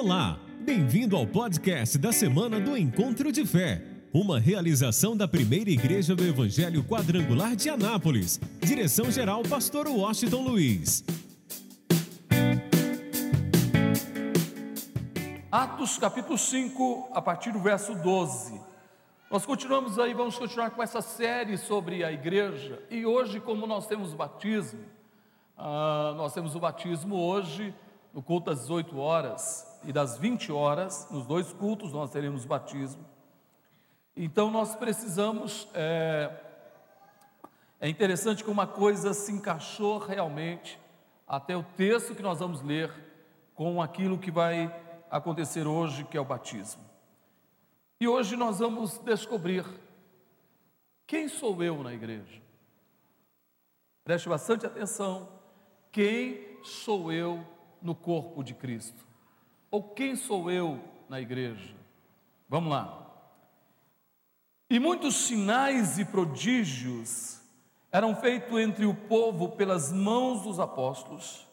Olá, bem-vindo ao podcast da semana do Encontro de Fé, uma realização da primeira igreja do Evangelho Quadrangular de Anápolis. Direção-geral, Pastor Washington Luiz. Atos capítulo 5, a partir do verso 12. Nós continuamos aí, vamos continuar com essa série sobre a igreja. E hoje, como nós temos batismo, ah, nós temos o batismo hoje, no culto às 18 horas e das 20 horas, nos dois cultos nós teremos batismo. Então nós precisamos, é, é interessante que uma coisa se encaixou realmente até o texto que nós vamos ler com aquilo que vai acontecer hoje, que é o batismo. E hoje nós vamos descobrir quem sou eu na igreja. Preste bastante atenção quem sou eu no corpo de Cristo? Ou quem sou eu na igreja? Vamos lá. E muitos sinais e prodígios eram feitos entre o povo pelas mãos dos apóstolos,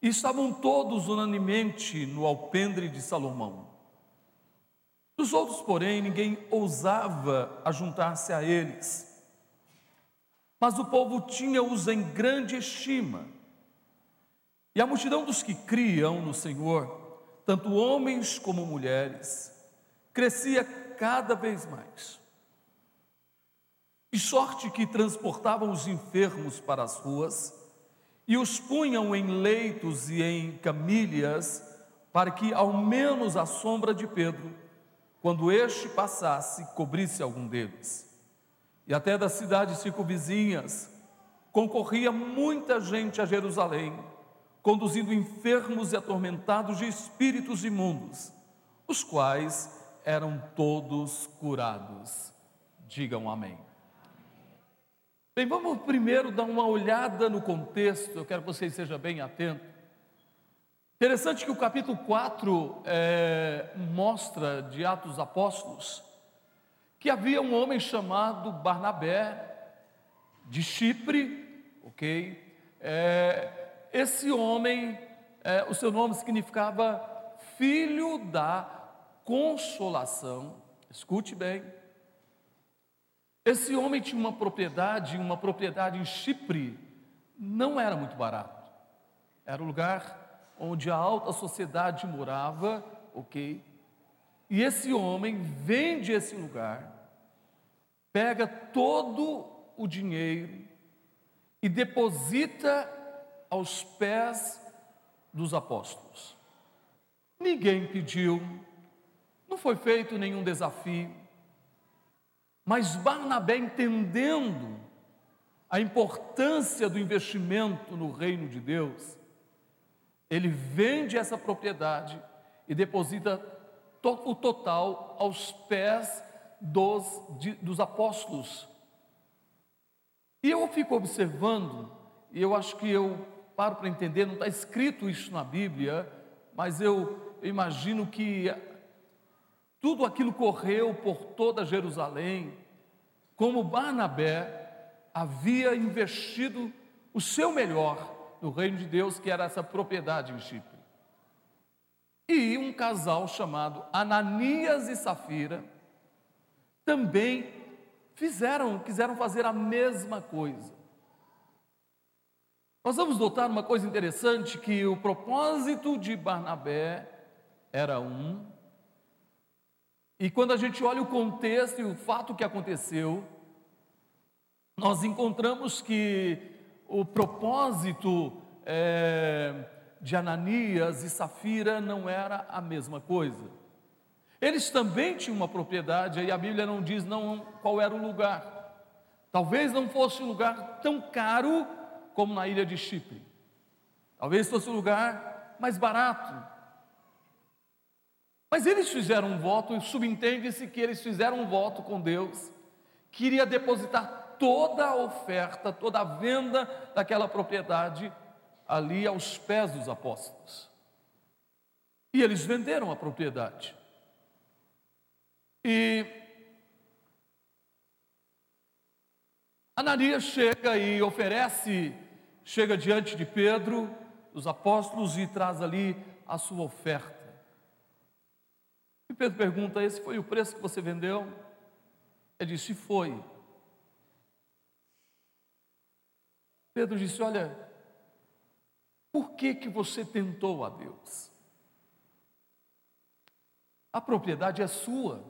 e estavam todos unanimemente no alpendre de Salomão. Dos outros, porém, ninguém ousava ajuntar-se a eles. Mas o povo tinha-os em grande estima. E a multidão dos que criam no Senhor, tanto homens como mulheres, crescia cada vez mais. De sorte que transportavam os enfermos para as ruas e os punham em leitos e em camilhas, para que ao menos a sombra de Pedro, quando este passasse, cobrisse algum deles. E até das cidades circunvizinhas concorria muita gente a Jerusalém conduzindo enfermos e atormentados de espíritos imundos, os quais eram todos curados. Digam amém. Bem, vamos primeiro dar uma olhada no contexto, eu quero que vocês sejam bem atentos. Interessante que o capítulo 4 é, mostra de Atos Apóstolos que havia um homem chamado Barnabé, de Chipre, ok? É, esse homem, é, o seu nome significava filho da consolação. Escute bem. Esse homem tinha uma propriedade, uma propriedade em Chipre, não era muito barato. Era o lugar onde a alta sociedade morava, ok? E esse homem vende esse lugar, pega todo o dinheiro e deposita aos pés dos apóstolos. Ninguém pediu, não foi feito nenhum desafio, mas Barnabé, entendendo a importância do investimento no reino de Deus, ele vende essa propriedade e deposita o total aos pés dos, de, dos apóstolos. E eu fico observando, e eu acho que eu paro para entender, não está escrito isso na Bíblia, mas eu imagino que tudo aquilo correu por toda Jerusalém, como Barnabé havia investido o seu melhor no reino de Deus, que era essa propriedade em Chipre. E um casal chamado Ananias e Safira também fizeram, quiseram fazer a mesma coisa. Nós vamos notar uma coisa interessante: que o propósito de Barnabé era um, e quando a gente olha o contexto e o fato que aconteceu, nós encontramos que o propósito é, de Ananias e Safira não era a mesma coisa. Eles também tinham uma propriedade, aí a Bíblia não diz não qual era o lugar. Talvez não fosse um lugar tão caro como na ilha de Chipre. Talvez fosse um lugar mais barato. Mas eles fizeram um voto, e subentende-se que eles fizeram um voto com Deus, que iria depositar toda a oferta, toda a venda daquela propriedade ali aos pés dos apóstolos. E eles venderam a propriedade. E Ananias chega e oferece chega diante de Pedro, os apóstolos, e traz ali a sua oferta. E Pedro pergunta: Esse foi o preço que você vendeu? Ele disse: Foi. Pedro disse: Olha, por que, que você tentou a Deus? A propriedade é sua.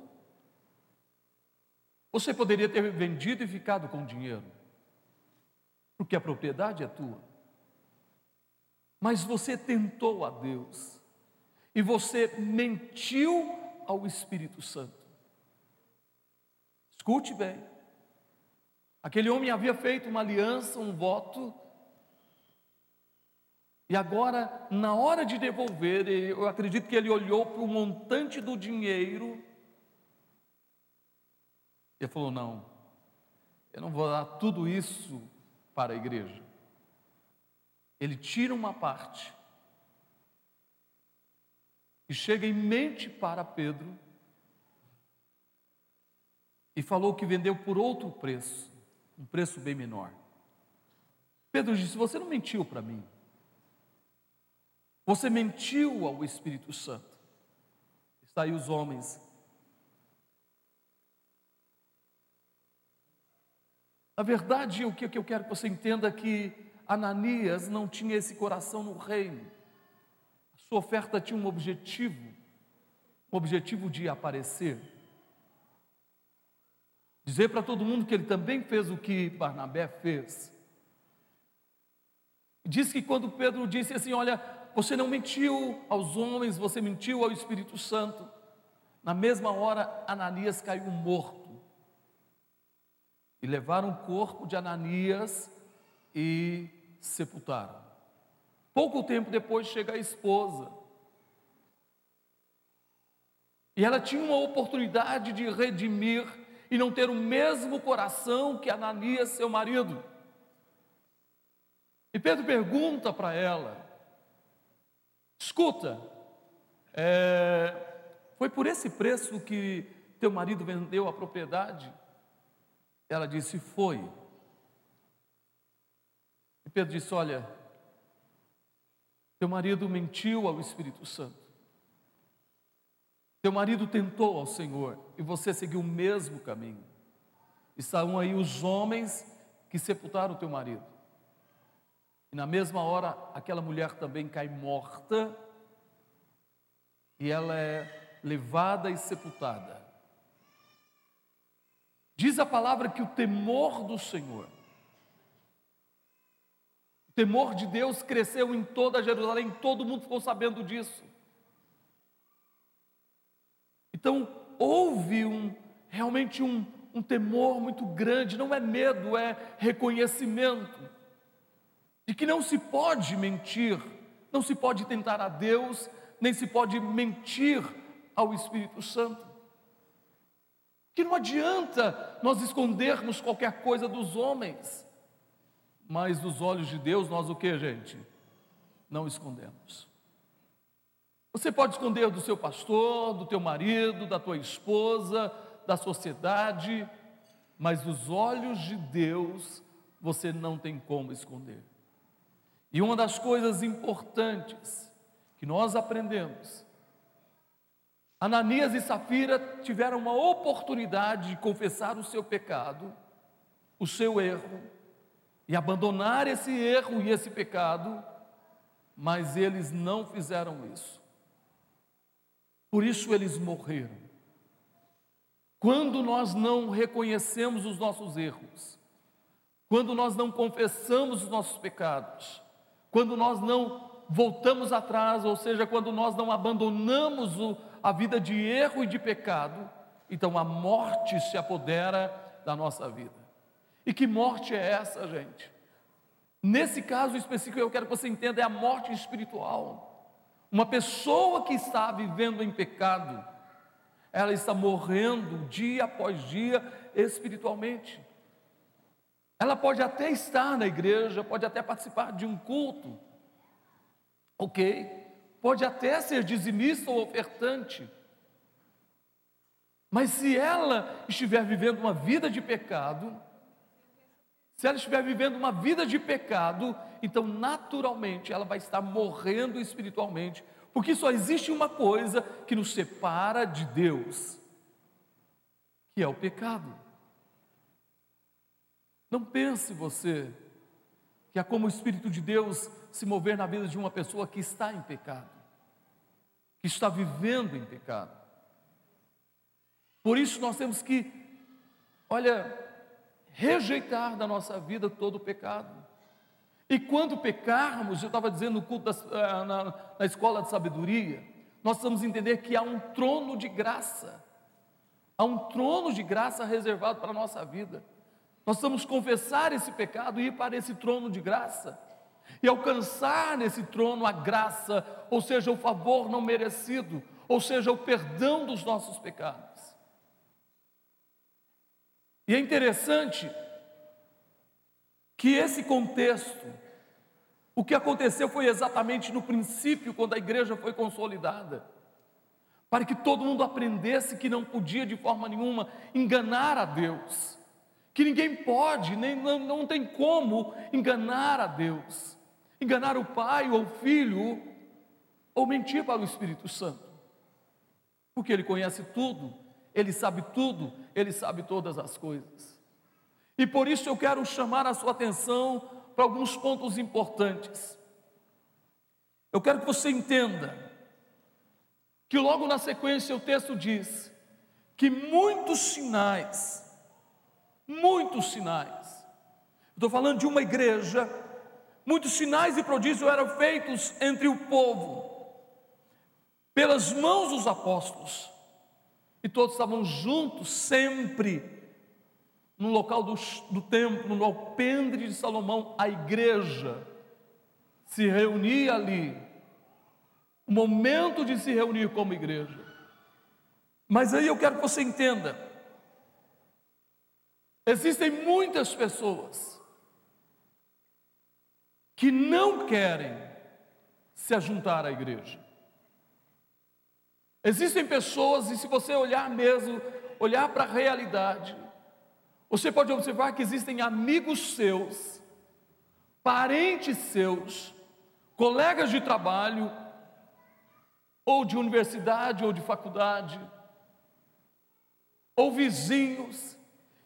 Você poderia ter vendido e ficado com dinheiro, porque a propriedade é tua. Mas você tentou a Deus e você mentiu ao Espírito Santo. Escute bem. Aquele homem havia feito uma aliança, um voto, e agora, na hora de devolver, eu acredito que ele olhou para o montante do dinheiro e falou: Não, eu não vou dar tudo isso para a igreja. Ele tira uma parte e chega em mente para Pedro e falou que vendeu por outro preço, um preço bem menor. Pedro disse: Você não mentiu para mim, você mentiu ao Espírito Santo. Está aí os homens. Na verdade, o que eu quero que você entenda é que Ananias não tinha esse coração no reino. Sua oferta tinha um objetivo, um objetivo de aparecer. Dizer para todo mundo que ele também fez o que Barnabé fez. Diz que quando Pedro disse assim: Olha, você não mentiu aos homens, você mentiu ao Espírito Santo. Na mesma hora, Ananias caiu morto. E levaram o corpo de Ananias e sepultaram. Pouco tempo depois chega a esposa. E ela tinha uma oportunidade de redimir e não ter o mesmo coração que Ananias, seu marido. E Pedro pergunta para ela: escuta, é, foi por esse preço que teu marido vendeu a propriedade? Ela disse: foi. E Pedro disse: olha, teu marido mentiu ao Espírito Santo. Teu marido tentou ao Senhor e você seguiu o mesmo caminho. Estavam aí os homens que sepultaram teu marido. E na mesma hora, aquela mulher também cai morta e ela é levada e sepultada. Diz a palavra que o temor do Senhor o temor de Deus cresceu em toda Jerusalém, todo mundo ficou sabendo disso. Então, houve um, realmente um, um temor muito grande, não é medo, é reconhecimento, de que não se pode mentir, não se pode tentar a Deus, nem se pode mentir ao Espírito Santo. Que não adianta nós escondermos qualquer coisa dos homens mas dos olhos de Deus nós o que, gente? Não escondemos. Você pode esconder do seu pastor, do teu marido, da tua esposa, da sociedade, mas dos olhos de Deus você não tem como esconder. E uma das coisas importantes que nós aprendemos, Ananias e Safira tiveram uma oportunidade de confessar o seu pecado, o seu erro, e abandonar esse erro e esse pecado, mas eles não fizeram isso. Por isso eles morreram. Quando nós não reconhecemos os nossos erros, quando nós não confessamos os nossos pecados, quando nós não voltamos atrás, ou seja, quando nós não abandonamos o, a vida de erro e de pecado, então a morte se apodera da nossa vida. E que morte é essa, gente? Nesse caso específico, eu quero que você entenda: é a morte espiritual. Uma pessoa que está vivendo em pecado, ela está morrendo dia após dia espiritualmente. Ela pode até estar na igreja, pode até participar de um culto, ok? Pode até ser dizimista ou ofertante, mas se ela estiver vivendo uma vida de pecado, se ela estiver vivendo uma vida de pecado, então naturalmente ela vai estar morrendo espiritualmente, Porque só existe uma coisa que nos separa de Deus, que é o pecado. Não pense você que é como o Espírito de Deus se mover na vida de uma pessoa que está em pecado, que está vivendo em pecado. Por isso nós temos que, olha, rejeitar da nossa vida todo o pecado. E quando pecarmos, eu estava dizendo no culto eh, na, na escola de sabedoria, nós precisamos entender que há um trono de graça, há um trono de graça reservado para a nossa vida. Nós precisamos confessar esse pecado e ir para esse trono de graça e alcançar nesse trono a graça, ou seja, o favor não merecido, ou seja, o perdão dos nossos pecados. E é interessante que esse contexto, o que aconteceu foi exatamente no princípio, quando a igreja foi consolidada, para que todo mundo aprendesse que não podia de forma nenhuma enganar a Deus, que ninguém pode, nem não, não tem como enganar a Deus, enganar o Pai ou o Filho, ou mentir para o Espírito Santo, porque Ele conhece tudo, Ele sabe tudo, Ele sabe todas as coisas. E por isso eu quero chamar a sua atenção para alguns pontos importantes. Eu quero que você entenda que logo na sequência o texto diz que muitos sinais, muitos sinais, estou falando de uma igreja, muitos sinais e prodígios eram feitos entre o povo, pelas mãos dos apóstolos, e todos estavam juntos sempre no local do, do templo, no alpendre de Salomão, a igreja se reunia ali. O momento de se reunir como igreja. Mas aí eu quero que você entenda: existem muitas pessoas que não querem se ajuntar à igreja. Existem pessoas, e se você olhar mesmo, olhar para a realidade, você pode observar que existem amigos seus, parentes seus, colegas de trabalho, ou de universidade ou de faculdade, ou vizinhos,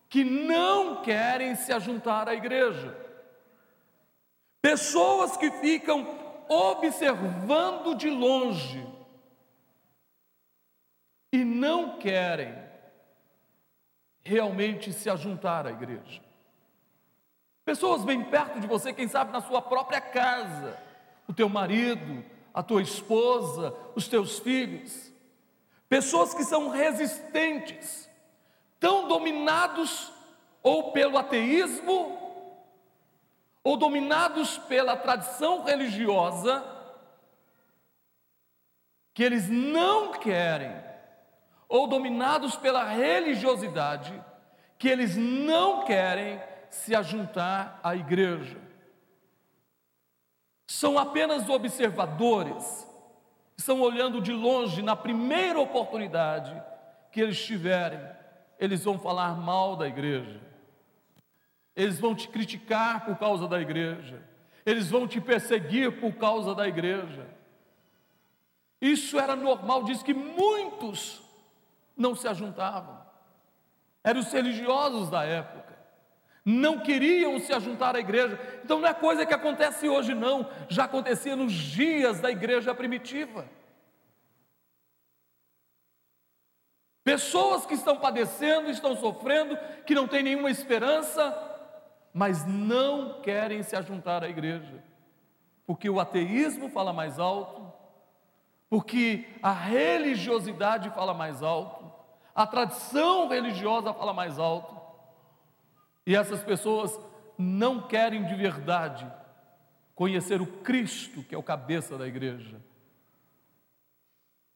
que não querem se ajuntar à igreja. Pessoas que ficam observando de longe e não querem realmente se ajuntar à igreja. Pessoas bem perto de você, quem sabe na sua própria casa, o teu marido, a tua esposa, os teus filhos. Pessoas que são resistentes, tão dominados ou pelo ateísmo, ou dominados pela tradição religiosa, que eles não querem ou dominados pela religiosidade, que eles não querem se ajuntar à igreja. São apenas observadores, estão olhando de longe, na primeira oportunidade que eles tiverem, eles vão falar mal da igreja, eles vão te criticar por causa da igreja, eles vão te perseguir por causa da igreja. Isso era normal, diz que muitos não se ajuntavam. Eram os religiosos da época. Não queriam se ajuntar à igreja. Então não é coisa que acontece hoje, não. Já acontecia nos dias da igreja primitiva. Pessoas que estão padecendo, estão sofrendo, que não têm nenhuma esperança, mas não querem se ajuntar à igreja, porque o ateísmo fala mais alto, porque a religiosidade fala mais alto, a tradição religiosa fala mais alto. E essas pessoas não querem de verdade conhecer o Cristo, que é o cabeça da igreja.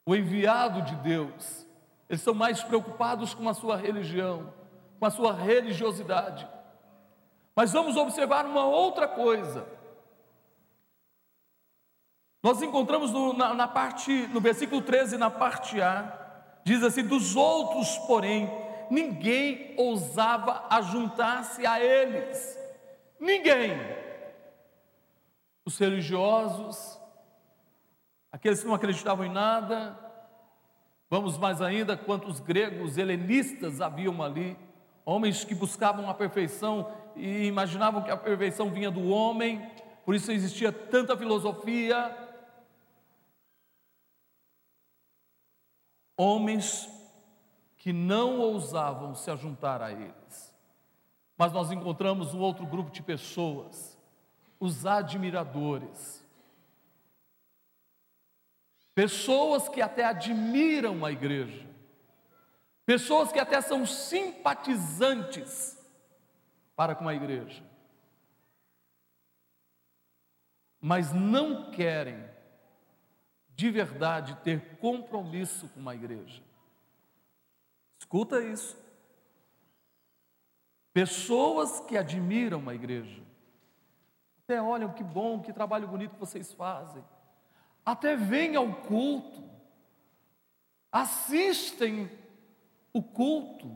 O enviado de Deus. Eles são mais preocupados com a sua religião, com a sua religiosidade. Mas vamos observar uma outra coisa. Nós encontramos no, na, na parte, no versículo 13, na parte A, Diz assim: dos outros, porém, ninguém ousava ajuntar-se a eles. Ninguém. Os religiosos, aqueles que não acreditavam em nada, vamos mais ainda, quantos gregos helenistas haviam ali, homens que buscavam a perfeição e imaginavam que a perfeição vinha do homem, por isso existia tanta filosofia. Homens que não ousavam se ajuntar a eles. Mas nós encontramos um outro grupo de pessoas, os admiradores. Pessoas que até admiram a igreja, pessoas que até são simpatizantes para com a igreja, mas não querem de verdade ter compromisso com uma igreja. Escuta isso. Pessoas que admiram a igreja, até olham que bom, que trabalho bonito que vocês fazem, até vêm ao culto, assistem o culto,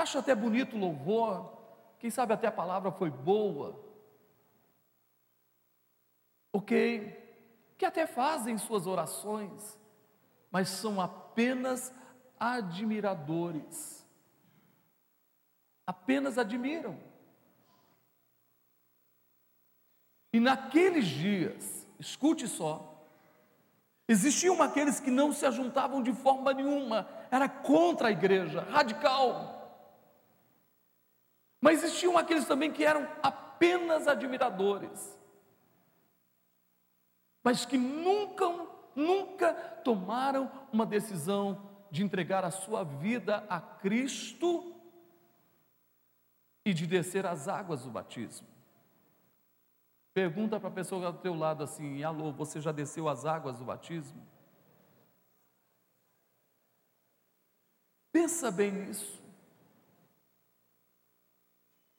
acho até bonito o louvor, quem sabe até a palavra foi boa, ok, que até fazem suas orações, mas são apenas admiradores. Apenas admiram. E naqueles dias, escute só, existiam aqueles que não se ajuntavam de forma nenhuma, era contra a igreja, radical. Mas existiam aqueles também que eram apenas admiradores, mas que nunca nunca tomaram uma decisão de entregar a sua vida a Cristo e de descer as águas do batismo. Pergunta para a pessoa do teu lado assim: alô, você já desceu as águas do batismo? Pensa bem nisso.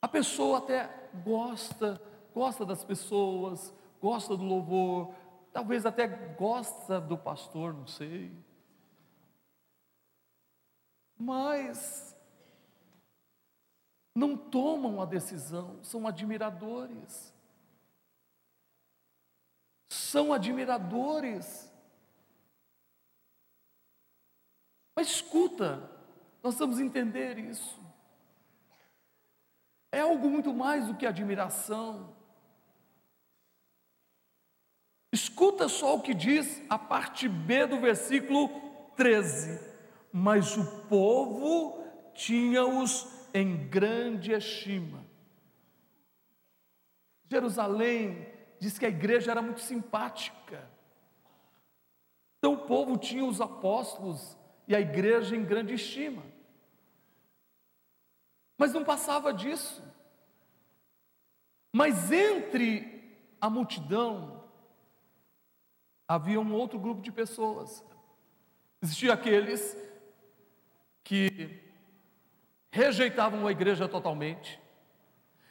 A pessoa até gosta, gosta das pessoas, gosta do louvor, talvez até gosta do pastor, não sei. Mas não tomam a decisão, são admiradores. São admiradores. Mas escuta, nós vamos entender isso. É algo muito mais do que admiração. Escuta só o que diz a parte B do versículo 13. Mas o povo tinha-os em grande estima. Jerusalém diz que a igreja era muito simpática. Então o povo tinha os apóstolos e a igreja em grande estima. Mas não passava disso. Mas entre a multidão havia um outro grupo de pessoas. Existiam aqueles que rejeitavam a igreja totalmente.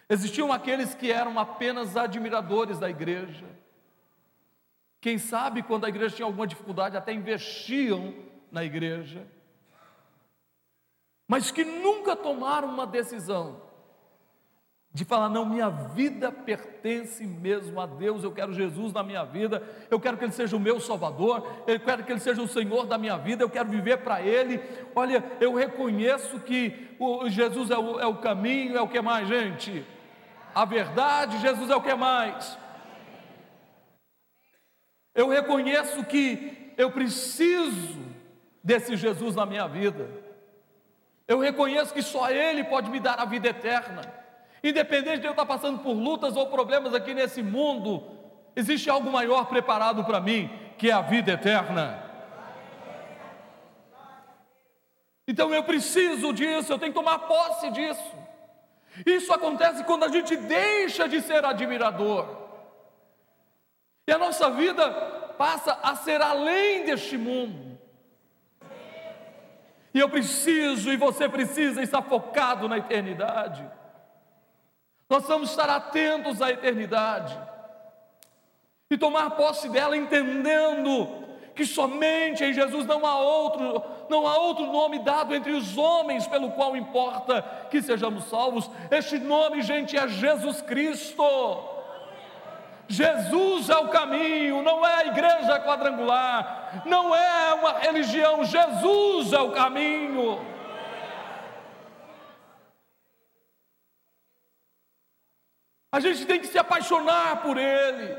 Existiam aqueles que eram apenas admiradores da igreja. Quem sabe, quando a igreja tinha alguma dificuldade, até investiam na igreja. Mas que nunca tomaram uma decisão de falar, não, minha vida pertence mesmo a Deus, eu quero Jesus na minha vida, eu quero que Ele seja o meu Salvador, eu quero que Ele seja o Senhor da minha vida, eu quero viver para Ele. Olha, eu reconheço que o, Jesus é o, é o caminho, é o que mais, gente? A verdade, Jesus é o que mais? Eu reconheço que eu preciso desse Jesus na minha vida, eu reconheço que só Ele pode me dar a vida eterna. Independente de eu estar passando por lutas ou problemas aqui nesse mundo, existe algo maior preparado para mim, que é a vida eterna. Então eu preciso disso, eu tenho que tomar posse disso. Isso acontece quando a gente deixa de ser admirador. E a nossa vida passa a ser além deste mundo. E eu preciso, e você precisa estar focado na eternidade. Nós vamos estar atentos à eternidade e tomar posse dela entendendo que somente em Jesus não há outro, não há outro nome dado entre os homens pelo qual importa que sejamos salvos. Este nome, gente, é Jesus Cristo. Jesus é o caminho, não é a igreja quadrangular, não é uma religião, Jesus é o caminho. A gente tem que se apaixonar por Ele,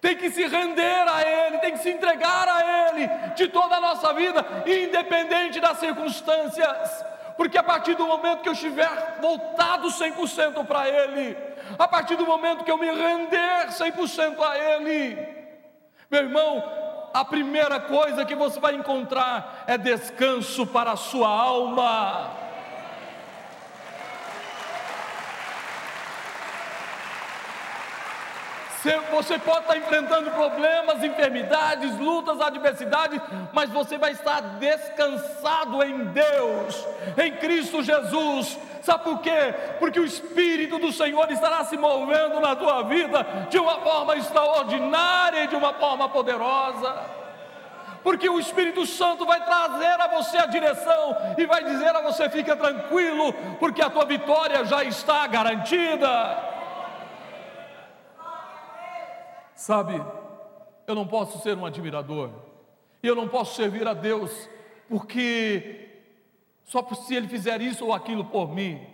tem que se render a Ele, tem que se entregar a Ele de toda a nossa vida, independente das circunstâncias, porque a partir do momento que eu estiver voltado 100% para Ele, a partir do momento que eu me render 100% a Ele, meu irmão, a primeira coisa que você vai encontrar é descanso para a sua alma. Você pode estar enfrentando problemas, enfermidades, lutas, adversidades, mas você vai estar descansado em Deus, em Cristo Jesus. Sabe por quê? Porque o Espírito do Senhor estará se movendo na tua vida de uma forma extraordinária e de uma forma poderosa. Porque o Espírito Santo vai trazer a você a direção e vai dizer a você: fica tranquilo, porque a tua vitória já está garantida. Sabe, eu não posso ser um admirador, e eu não posso servir a Deus, porque só por se Ele fizer isso ou aquilo por mim.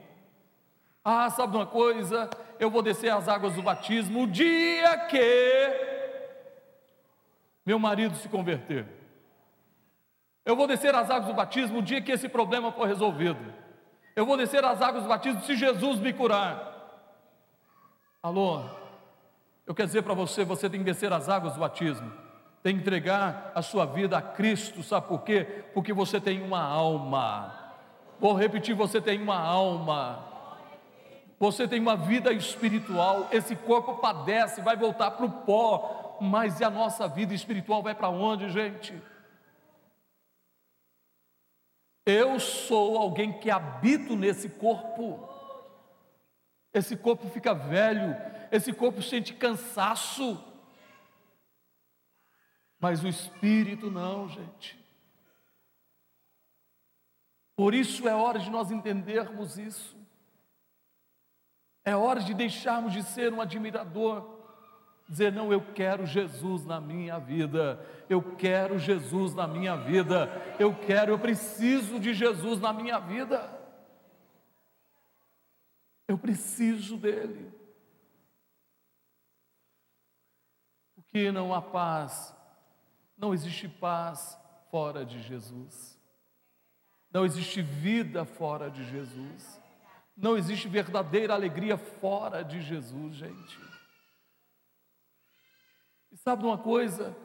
Ah, sabe uma coisa? Eu vou descer as águas do batismo o dia que meu marido se converter. Eu vou descer as águas do batismo o dia que esse problema for resolvido. Eu vou descer as águas do batismo se Jesus me curar. Alô? Eu quero dizer para você: você tem que descer as águas do batismo, tem que entregar a sua vida a Cristo, sabe por quê? Porque você tem uma alma. Vou repetir: você tem uma alma. Você tem uma vida espiritual, esse corpo padece, vai voltar para o pó, mas e a nossa vida espiritual vai para onde, gente? Eu sou alguém que habito nesse corpo. Esse corpo fica velho, esse corpo sente cansaço, mas o espírito não, gente. Por isso é hora de nós entendermos isso. É hora de deixarmos de ser um admirador, dizer: não, eu quero Jesus na minha vida, eu quero Jesus na minha vida, eu quero, eu preciso de Jesus na minha vida. Eu preciso dele. Porque não há paz, não existe paz fora de Jesus. Não existe vida fora de Jesus. Não existe verdadeira alegria fora de Jesus, gente. E sabe uma coisa?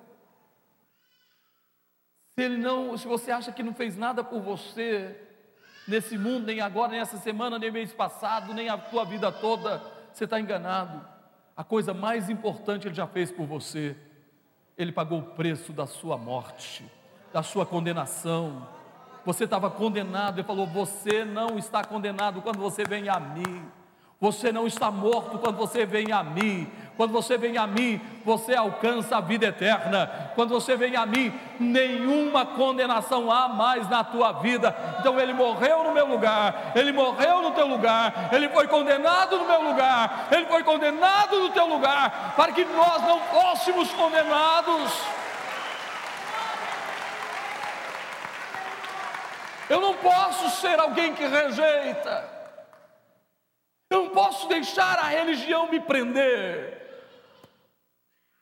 Se ele não, se você acha que não fez nada por você nesse mundo, nem agora, nem essa semana, nem mês passado, nem a tua vida toda, você está enganado a coisa mais importante Ele já fez por você. Ele pagou o preço da sua morte, da sua condenação. Você estava condenado, Ele falou: Você não está condenado quando você vem a mim. Você não está morto quando você vem a mim. Quando você vem a mim, você alcança a vida eterna. Quando você vem a mim, nenhuma condenação há mais na tua vida. Então ele morreu no meu lugar, ele morreu no teu lugar, ele foi condenado no meu lugar, ele foi condenado no teu lugar, para que nós não fôssemos condenados. Eu não posso ser alguém que rejeita. Eu não posso deixar a religião me prender.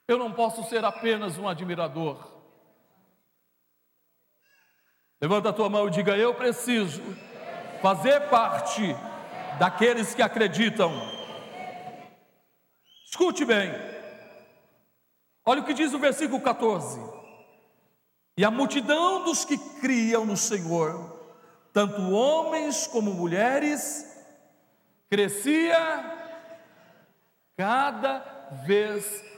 Eu não posso ser apenas um admirador. Levanta a tua mão e diga: Eu preciso fazer parte daqueles que acreditam. Escute bem. Olha o que diz o versículo 14. E a multidão dos que criam no Senhor, tanto homens como mulheres, crescia cada vez mais.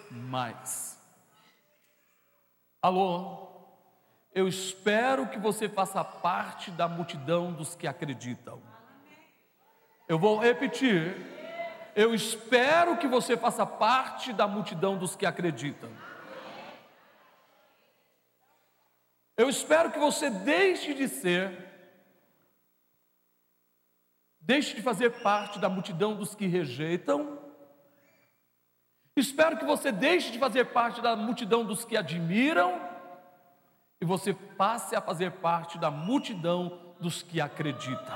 Alô, eu espero que você faça parte da multidão dos que acreditam. Eu vou repetir. Eu espero que você faça parte da multidão dos que acreditam. Eu espero que você deixe de ser, deixe de fazer parte da multidão dos que rejeitam Espero que você deixe de fazer parte da multidão dos que admiram e você passe a fazer parte da multidão dos que acreditam.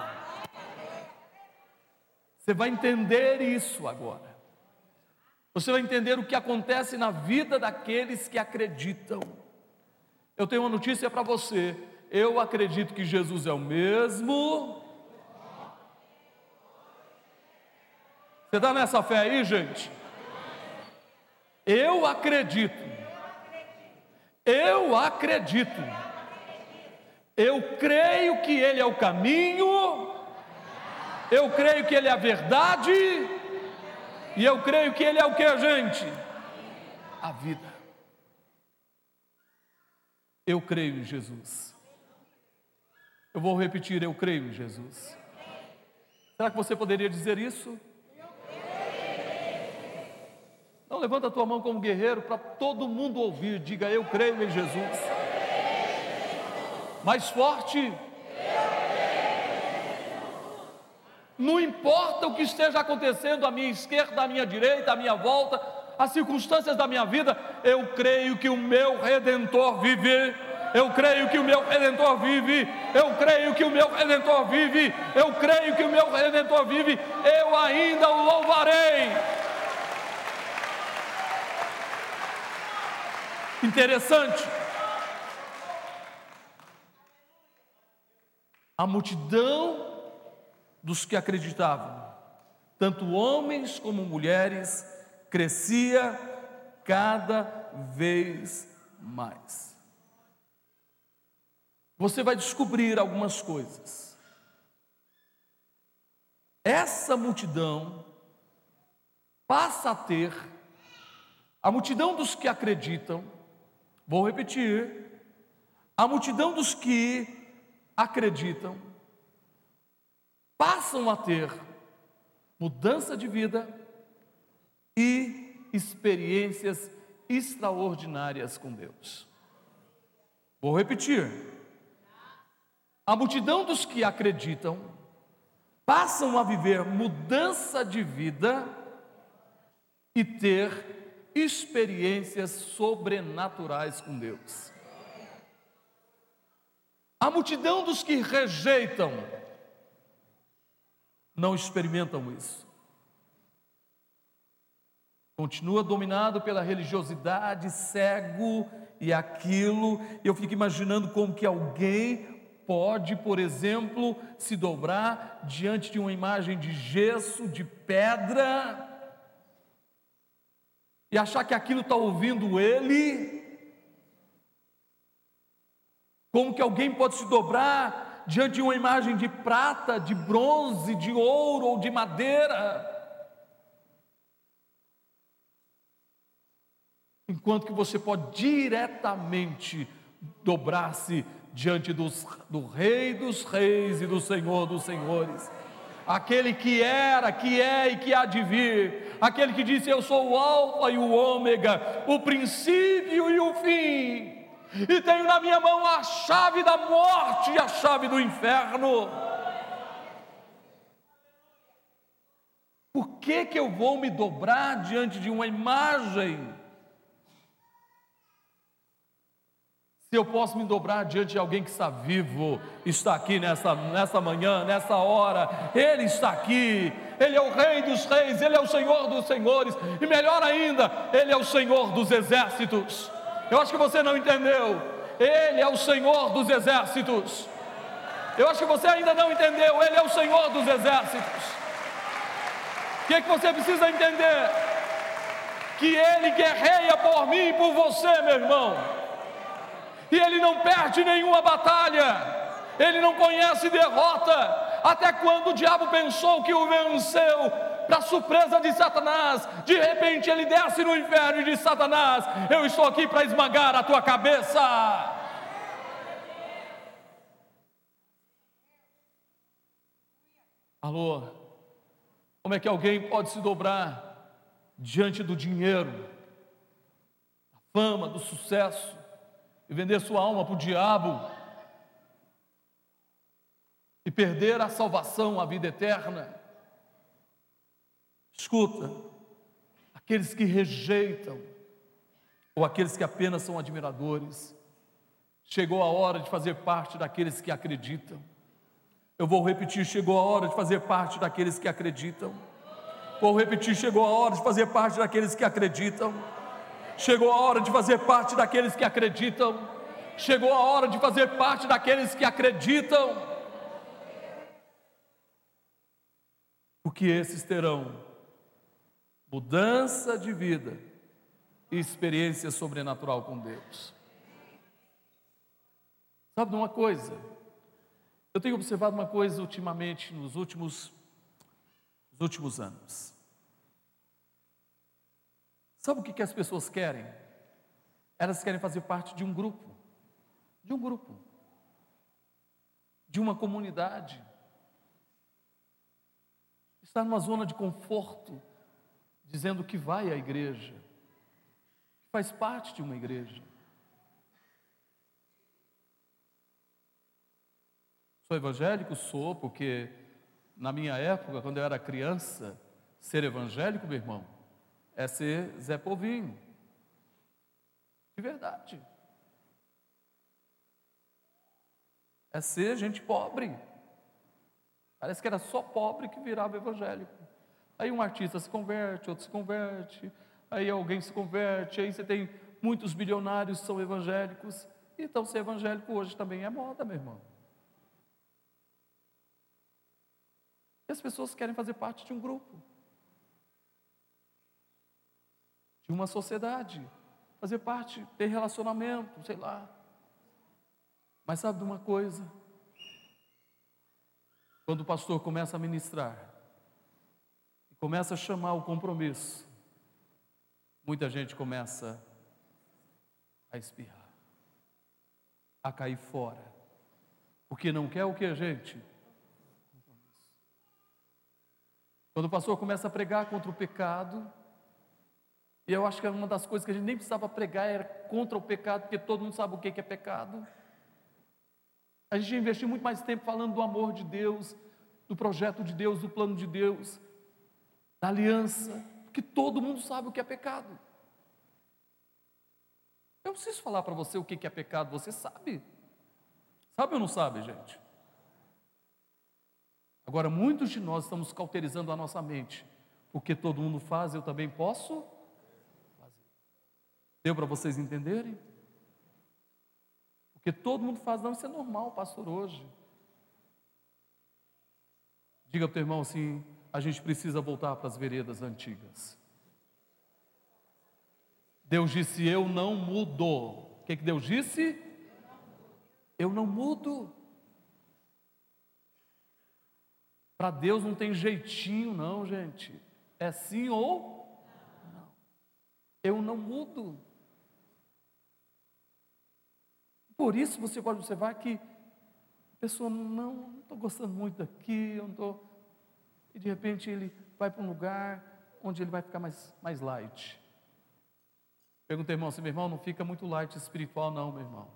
Você vai entender isso agora. Você vai entender o que acontece na vida daqueles que acreditam. Eu tenho uma notícia para você. Eu acredito que Jesus é o mesmo. Você está nessa fé aí, gente? Eu acredito. Eu acredito. Eu creio que Ele é o caminho. Eu creio que Ele é a verdade. E eu creio que Ele é o que, gente? A vida. Eu creio em Jesus. Eu vou repetir, eu creio em Jesus. Será que você poderia dizer isso? Então levanta a tua mão como guerreiro para todo mundo ouvir. Diga, eu creio em Jesus. Mais forte. Não importa o que esteja acontecendo à minha esquerda, à minha direita, à minha volta, as circunstâncias da minha vida, eu creio que o meu redentor vive. Eu creio que o meu redentor vive. Eu creio que o meu redentor vive. Eu creio que o meu redentor vive. Eu ainda o louvarei. Interessante. A multidão dos que acreditavam, tanto homens como mulheres, crescia cada vez mais. Você vai descobrir algumas coisas. Essa multidão passa a ter, a multidão dos que acreditam, Vou repetir. A multidão dos que acreditam passam a ter mudança de vida e experiências extraordinárias com Deus. Vou repetir. A multidão dos que acreditam passam a viver mudança de vida e ter experiências sobrenaturais com Deus. A multidão dos que rejeitam não experimentam isso. Continua dominado pela religiosidade, cego e aquilo. Eu fico imaginando como que alguém pode, por exemplo, se dobrar diante de uma imagem de gesso, de pedra, e achar que aquilo está ouvindo ele. Como que alguém pode se dobrar diante de uma imagem de prata, de bronze, de ouro ou de madeira? Enquanto que você pode diretamente dobrar-se diante dos, do Rei dos Reis e do Senhor dos Senhores aquele que era, que é e que há de vir, aquele que disse: Eu sou o Alfa e o Ômega, o princípio e o fim, e tenho na minha mão a chave da morte e a chave do inferno. Por que, que eu vou me dobrar diante de uma imagem Se eu posso me dobrar diante de alguém que está vivo, está aqui nessa, nessa manhã, nessa hora, Ele está aqui, Ele é o Rei dos Reis, Ele é o Senhor dos Senhores, e melhor ainda, Ele é o Senhor dos exércitos. Eu acho que você não entendeu, Ele é o Senhor dos exércitos. Eu acho que você ainda não entendeu, Ele é o Senhor dos exércitos. O que, é que você precisa entender? Que Ele guerreia por mim e por você, meu irmão e ele não perde nenhuma batalha, ele não conhece derrota. Até quando o diabo pensou que o venceu, para surpresa de Satanás, de repente ele desce no inferno e diz: Satanás, eu estou aqui para esmagar a tua cabeça. Alô, como é que alguém pode se dobrar diante do dinheiro, da fama, do sucesso? E vender sua alma para o diabo e perder a salvação, a vida eterna. Escuta, aqueles que rejeitam, ou aqueles que apenas são admiradores. Chegou a hora de fazer parte daqueles que acreditam. Eu vou repetir: chegou a hora de fazer parte daqueles que acreditam. Vou repetir: chegou a hora de fazer parte daqueles que acreditam. Chegou a hora de fazer parte daqueles que acreditam. Chegou a hora de fazer parte daqueles que acreditam. Porque esses terão mudança de vida e experiência sobrenatural com Deus. Sabe de uma coisa? Eu tenho observado uma coisa ultimamente, nos últimos, nos últimos anos. Sabe o que, que as pessoas querem? Elas querem fazer parte de um grupo, de um grupo, de uma comunidade. Estar numa zona de conforto, dizendo que vai à igreja, que faz parte de uma igreja. Sou evangélico? Sou, porque na minha época, quando eu era criança, ser evangélico, meu irmão, é ser Zé Povinho. De verdade. É ser gente pobre. Parece que era só pobre que virava evangélico. Aí um artista se converte, outro se converte, aí alguém se converte, aí você tem muitos bilionários que são evangélicos. Então ser evangélico hoje também é moda, meu irmão. E as pessoas querem fazer parte de um grupo, de uma sociedade, fazer parte, ter relacionamento, sei lá. Mas sabe de uma coisa? Quando o pastor começa a ministrar, começa a chamar o compromisso, muita gente começa a espirrar, a cair fora, porque não quer o que a gente? Quando o pastor começa a pregar contra o pecado, e eu acho que uma das coisas que a gente nem precisava pregar era contra o pecado, porque todo mundo sabe o que é pecado. A gente investiu muito mais tempo falando do amor de Deus, do projeto de Deus, do plano de Deus, da aliança, porque todo mundo sabe o que é pecado. Eu preciso falar para você o que é pecado, você sabe. Sabe ou não sabe, gente? Agora, muitos de nós estamos cauterizando a nossa mente, porque todo mundo faz, eu também posso. Deu para vocês entenderem? Porque todo mundo faz, não, isso é normal, pastor, hoje. Diga para o teu irmão assim: a gente precisa voltar para as veredas antigas. Deus disse: Eu não mudo. O que, que Deus disse? Eu não mudo. Para Deus não tem jeitinho, não, gente. É sim ou não. Eu não mudo. Por isso você pode observar que a pessoa não estou gostando muito daqui, eu não estou. E de repente ele vai para um lugar onde ele vai ficar mais, mais light. Pergunta, irmão, se meu irmão não fica muito light espiritual, não, meu irmão.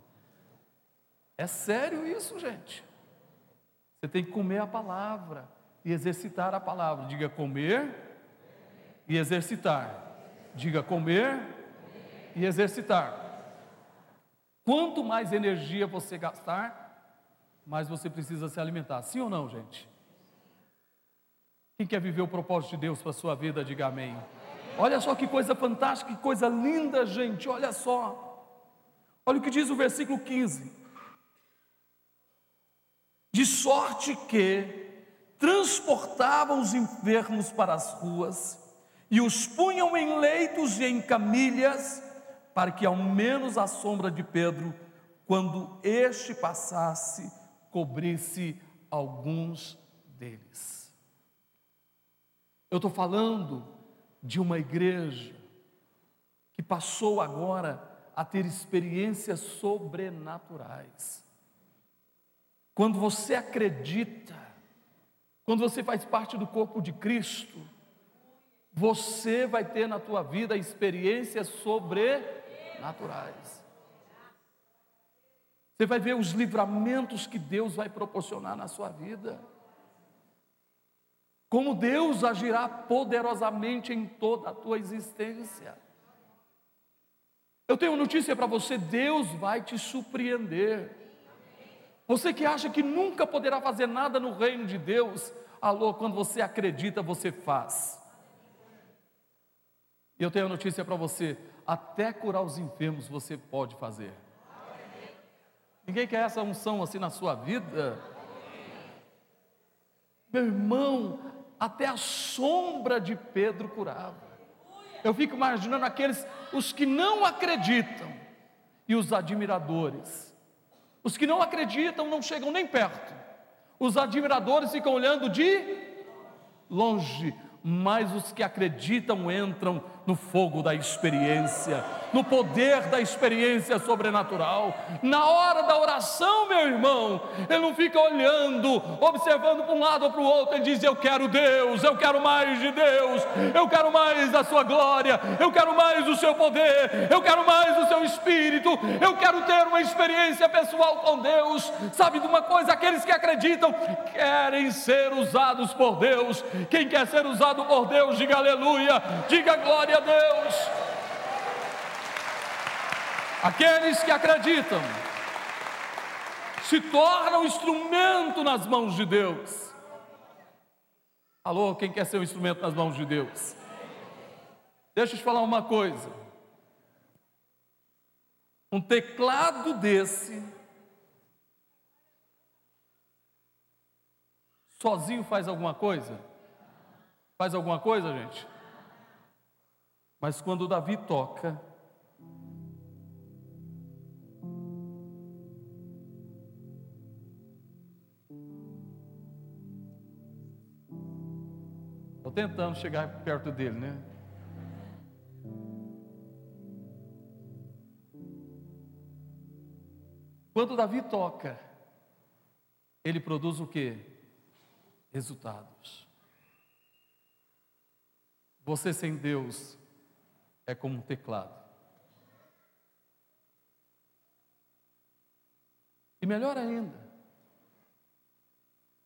É sério isso, gente. Você tem que comer a palavra e exercitar a palavra. Diga comer e exercitar. Diga comer e exercitar. Quanto mais energia você gastar, mais você precisa se alimentar. Sim ou não, gente? Quem quer viver o propósito de Deus para a sua vida, diga amém. Olha só que coisa fantástica, que coisa linda, gente. Olha só. Olha o que diz o versículo 15 de sorte que transportavam os enfermos para as ruas e os punham em leitos e em camilhas, para que ao menos a sombra de Pedro, quando este passasse, cobrisse alguns deles. Eu estou falando de uma igreja que passou agora a ter experiências sobrenaturais. Quando você acredita, quando você faz parte do corpo de Cristo, você vai ter na tua vida experiências sobrenaturais. Você vai ver os livramentos que Deus vai proporcionar na sua vida. como Deus agirá poderosamente em toda a tua existência. Eu tenho notícia para você: Deus vai te surpreender. Você que acha que nunca poderá fazer nada no reino de Deus, alô, quando você acredita, você faz. E eu tenho notícia para você: até curar os enfermos você pode fazer. Ninguém quer essa unção assim na sua vida? Meu irmão, até a sombra de Pedro curava. Eu fico imaginando aqueles, os que não acreditam e os admiradores. Os que não acreditam não chegam nem perto. Os admiradores ficam olhando de longe, mas os que acreditam entram no fogo da experiência, no poder da experiência sobrenatural. Na hora da oração, meu irmão, ele não fica olhando, observando para um lado ou para o outro, ele diz: Eu quero Deus, eu quero mais de Deus, eu quero mais da Sua glória, eu quero mais do Seu poder, eu quero mais do Seu Espírito, eu quero ter uma experiência pessoal com Deus. Sabe de uma coisa? Aqueles que acreditam querem ser usados por Deus. Quem quer ser usado por Deus, diga aleluia, diga glória Glória a Deus. Aqueles que acreditam se tornam instrumento nas mãos de Deus. Alô, quem quer ser um instrumento nas mãos de Deus? Deixa eu te falar uma coisa. Um teclado desse, sozinho faz alguma coisa? Faz alguma coisa, gente? Mas quando Davi toca, Estou tentando chegar perto dele, né? Quando Davi toca, ele produz o que? Resultados. Você sem Deus é como um teclado. E melhor ainda,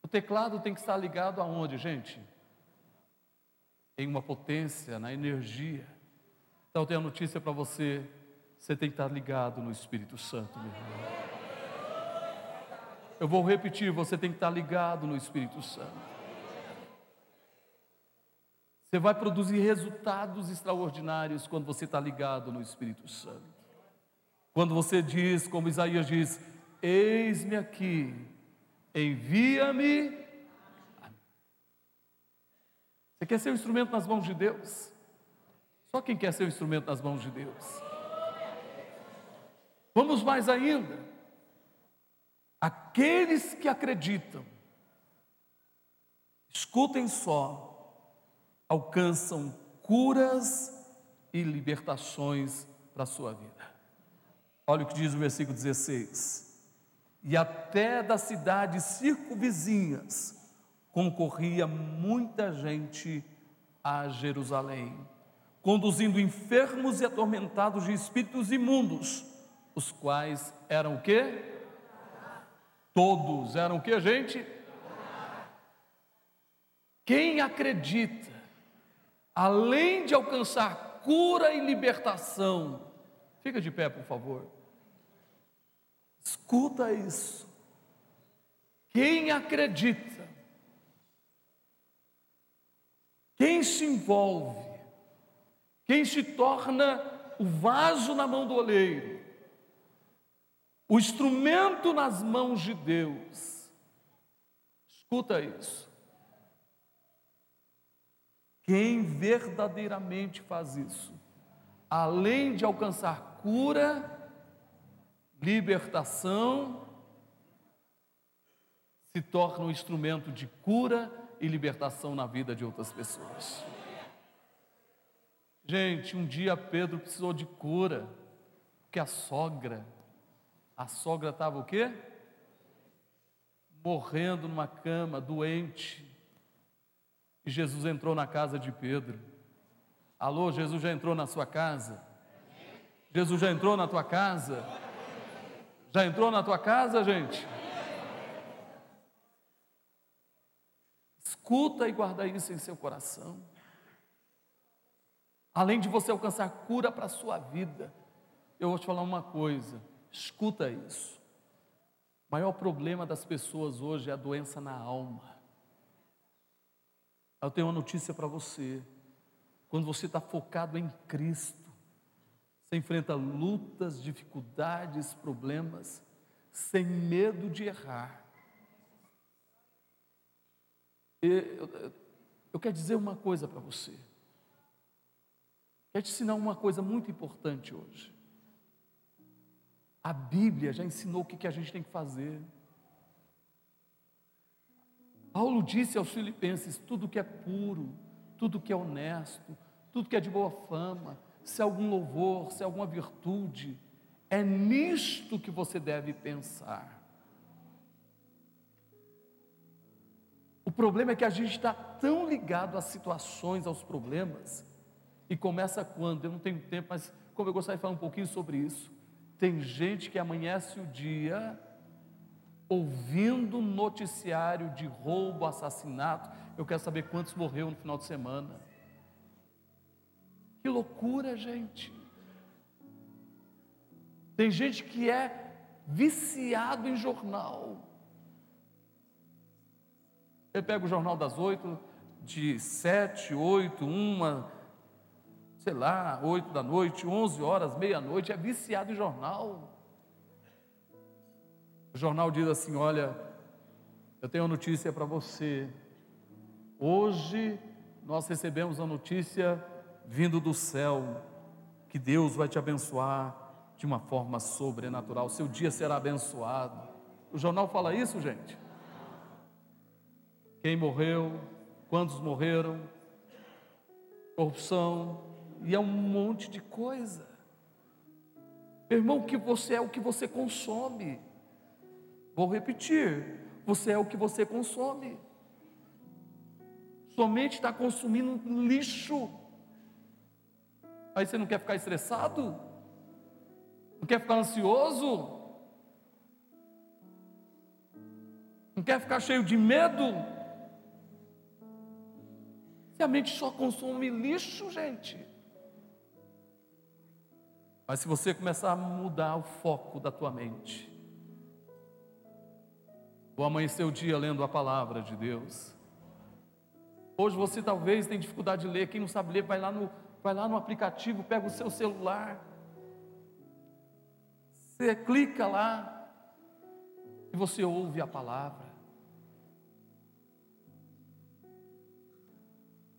o teclado tem que estar ligado aonde, gente? Em uma potência, na energia. Então eu tenho a notícia para você, você tem que estar ligado no Espírito Santo, meu irmão. Eu vou repetir, você tem que estar ligado no Espírito Santo. Você vai produzir resultados extraordinários quando você está ligado no Espírito Santo. Quando você diz, como Isaías diz: Eis-me aqui, envia-me. Você quer ser um instrumento nas mãos de Deus? Só quem quer ser um instrumento nas mãos de Deus. Vamos mais ainda. Aqueles que acreditam, escutem só, alcançam curas e libertações para a sua vida. Olha o que diz o versículo 16: E até das cidades circunvizinhas concorria muita gente a Jerusalém, conduzindo enfermos e atormentados de espíritos imundos, os quais eram o quê? Todos eram o que, gente? Quem acredita além de alcançar cura e libertação, fica de pé, por favor. Escuta isso. Quem acredita, quem se envolve, quem se torna o vaso na mão do oleiro, o instrumento nas mãos de Deus, escuta isso. Quem verdadeiramente faz isso, além de alcançar cura, libertação, se torna um instrumento de cura e libertação na vida de outras pessoas. Gente, um dia Pedro precisou de cura, porque a sogra, a sogra estava o quê? Morrendo numa cama, doente. E Jesus entrou na casa de Pedro. Alô, Jesus já entrou na sua casa? Jesus já entrou na tua casa? Já entrou na tua casa, gente? Escuta e guarda isso em seu coração. Além de você alcançar cura para a sua vida, eu vou te falar uma coisa, escuta isso. O maior problema das pessoas hoje é a doença na alma. Eu tenho uma notícia para você. Quando você está focado em Cristo, você enfrenta lutas, dificuldades, problemas, sem medo de errar. Eu, eu quero dizer uma coisa para você. Quero te ensinar uma coisa muito importante hoje. A Bíblia já ensinou o que a gente tem que fazer. Paulo disse aos Filipenses: tudo que é puro, tudo que é honesto, tudo que é de boa fama, se há algum louvor, se há alguma virtude, é nisto que você deve pensar. O problema é que a gente está tão ligado às situações, aos problemas, e começa quando? Eu não tenho tempo, mas como eu gostaria de falar um pouquinho sobre isso. Tem gente que amanhece o dia ouvindo noticiário de roubo, assassinato. Eu quero saber quantos morreram no final de semana. Que loucura, gente. Tem gente que é viciado em jornal. Ele pega o jornal das oito, de sete, oito, uma, sei lá, oito da noite, onze horas, meia-noite, é viciado em jornal. O jornal diz assim: Olha, eu tenho uma notícia para você. Hoje nós recebemos a notícia vindo do céu que Deus vai te abençoar de uma forma sobrenatural. Seu dia será abençoado. O jornal fala isso, gente? quem morreu, quantos morreram, corrupção, e é um monte de coisa. Meu irmão, que você é o que você consome. Vou repetir, você é o que você consome. Somente está consumindo lixo. Aí você não quer ficar estressado? Não quer ficar ansioso? Não quer ficar cheio de medo? Se a mente só consome lixo, gente. Mas se você começar a mudar o foco da tua mente, vou amanhecer o dia lendo a palavra de Deus. Hoje você talvez tem dificuldade de ler, quem não sabe ler, vai lá no, vai lá no aplicativo, pega o seu celular, você clica lá e você ouve a palavra.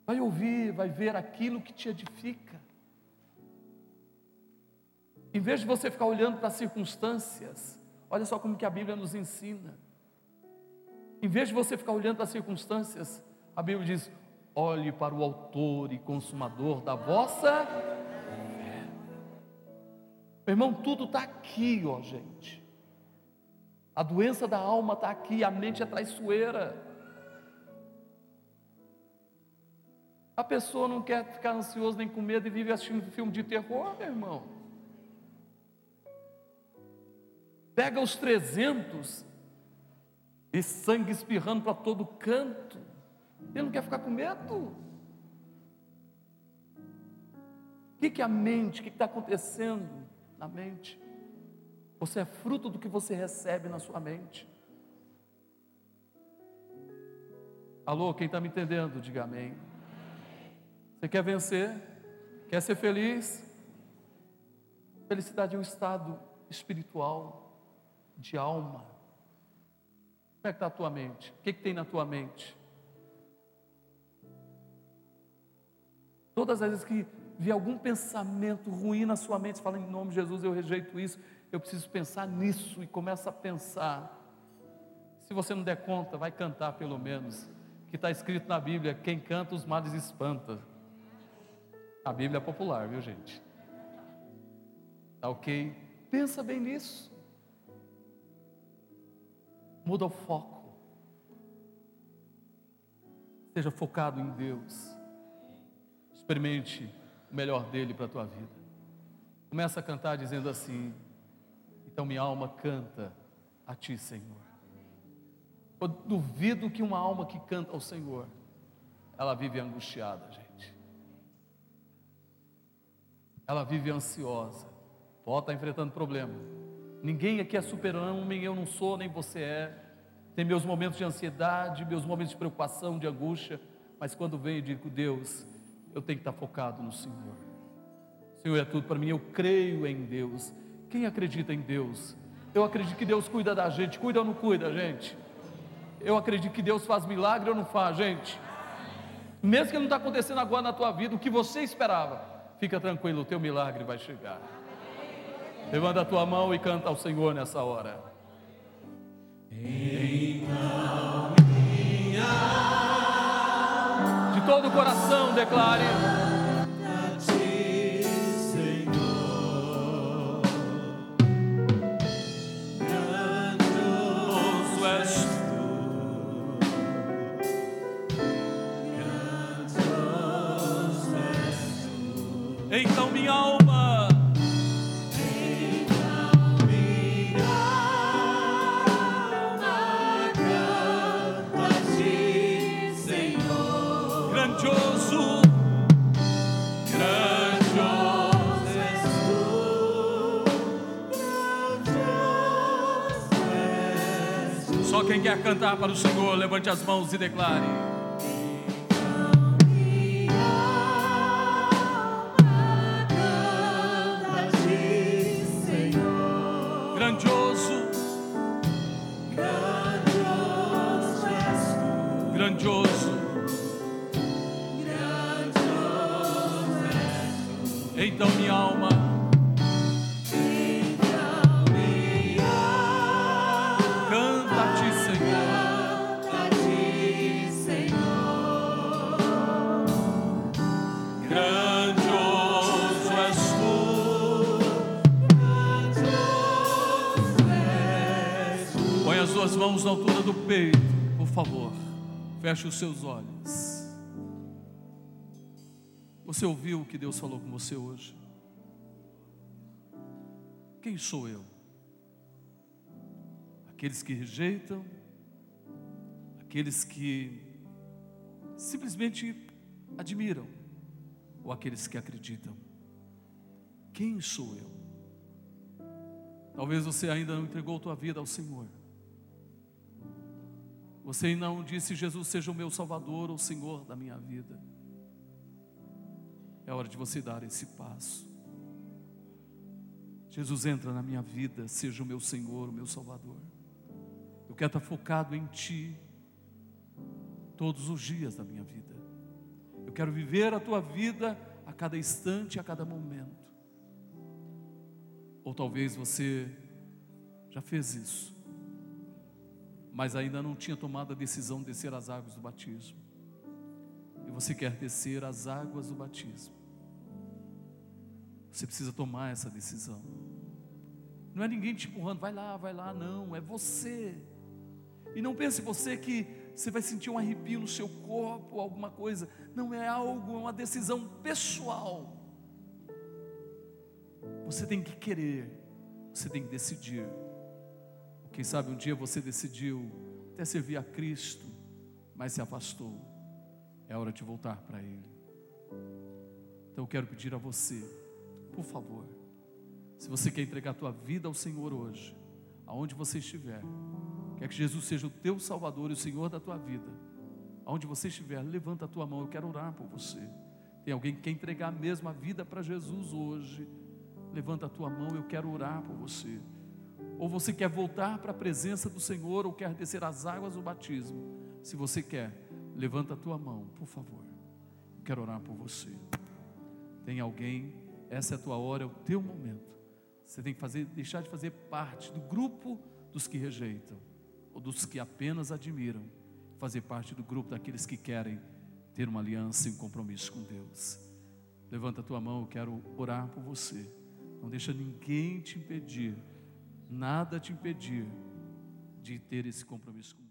Vai ouvir, vai ver aquilo que te edifica. Em vez de você ficar olhando para as circunstâncias, olha só como que a Bíblia nos ensina. Em vez de você ficar olhando para as circunstâncias, a Bíblia diz: olhe para o autor e consumador da vossa fé. Meu irmão, tudo está aqui, ó gente. A doença da alma está aqui, a mente é traiçoeira. A pessoa não quer ficar ansioso nem com medo e vive assistindo filme de terror, meu irmão. Pega os 300 e sangue espirrando para todo canto. Ele não quer ficar com medo. O que, que é a mente, o que está acontecendo na mente? Você é fruto do que você recebe na sua mente. Alô, quem está me entendendo, diga amém. Você quer vencer? Quer ser feliz? Felicidade é um estado espiritual, de alma. É que está a tua mente? O que, que tem na tua mente? Todas as vezes que vier algum pensamento ruim na sua mente, fala em nome de Jesus, eu rejeito isso, eu preciso pensar nisso e começa a pensar. Se você não der conta, vai cantar pelo menos, que está escrito na Bíblia: quem canta os males espanta. A Bíblia é popular, viu gente? Tá ok? Pensa bem nisso. Muda o foco. Seja focado em Deus. Experimente o melhor dele para a tua vida. Começa a cantar dizendo assim: Então minha alma canta a ti, Senhor. Eu duvido que uma alma que canta ao Senhor ela vive angustiada, gente. Ela vive ansiosa. Pode estar enfrentando problema. Ninguém aqui é super-homem, eu não sou, nem você é. Tem meus momentos de ansiedade, meus momentos de preocupação, de angústia. Mas quando venho e digo, Deus, eu tenho que estar focado no Senhor. O Senhor é tudo para mim, eu creio em Deus. Quem acredita em Deus? Eu acredito que Deus cuida da gente. Cuida ou não cuida, gente? Eu acredito que Deus faz milagre ou não faz, gente? Mesmo que não está acontecendo agora na tua vida, o que você esperava, fica tranquilo, o teu milagre vai chegar. Levanta a tua mão e canta ao Senhor nessa hora. Então, De todo o coração, declare. Então minha alma cantar para o Senhor, levante as mãos e declare. Grandioso, Grandioso és tu, grandioso. grandioso és Então minha alma mãos na altura do peito, por favor. Feche os seus olhos. Você ouviu o que Deus falou com você hoje? Quem sou eu? Aqueles que rejeitam, aqueles que simplesmente admiram, ou aqueles que acreditam? Quem sou eu? Talvez você ainda não entregou tua vida ao Senhor. Você não disse, Jesus seja o meu Salvador, o Senhor da minha vida. É hora de você dar esse passo. Jesus entra na minha vida, seja o meu Senhor, o meu Salvador. Eu quero estar focado em Ti todos os dias da minha vida. Eu quero viver a Tua vida a cada instante, a cada momento. Ou talvez você já fez isso, mas ainda não tinha tomado a decisão de descer as águas do batismo. E você quer descer as águas do batismo. Você precisa tomar essa decisão. Não é ninguém te empurrando, vai lá, vai lá, não, é você. E não pense você que você vai sentir um arrepio no seu corpo, alguma coisa. Não é algo, é uma decisão pessoal. Você tem que querer, você tem que decidir. Quem sabe um dia você decidiu até servir a Cristo, mas se afastou. É hora de voltar para Ele. Então eu quero pedir a você, por favor, se você quer entregar a tua vida ao Senhor hoje, aonde você estiver, quer que Jesus seja o teu Salvador e o Senhor da tua vida, aonde você estiver, levanta a tua mão, eu quero orar por você. Tem alguém que quer entregar a mesma vida para Jesus hoje? Levanta a tua mão, eu quero orar por você. Ou você quer voltar para a presença do Senhor ou quer descer as águas do batismo? Se você quer, levanta a tua mão, por favor. Eu quero orar por você. Tem alguém, essa é a tua hora, é o teu momento. Você tem que fazer, deixar de fazer parte do grupo dos que rejeitam ou dos que apenas admiram, fazer parte do grupo daqueles que querem ter uma aliança e um compromisso com Deus. Levanta a tua mão, eu quero orar por você. Não deixa ninguém te impedir, nada te impedir de ter esse compromisso com Deus.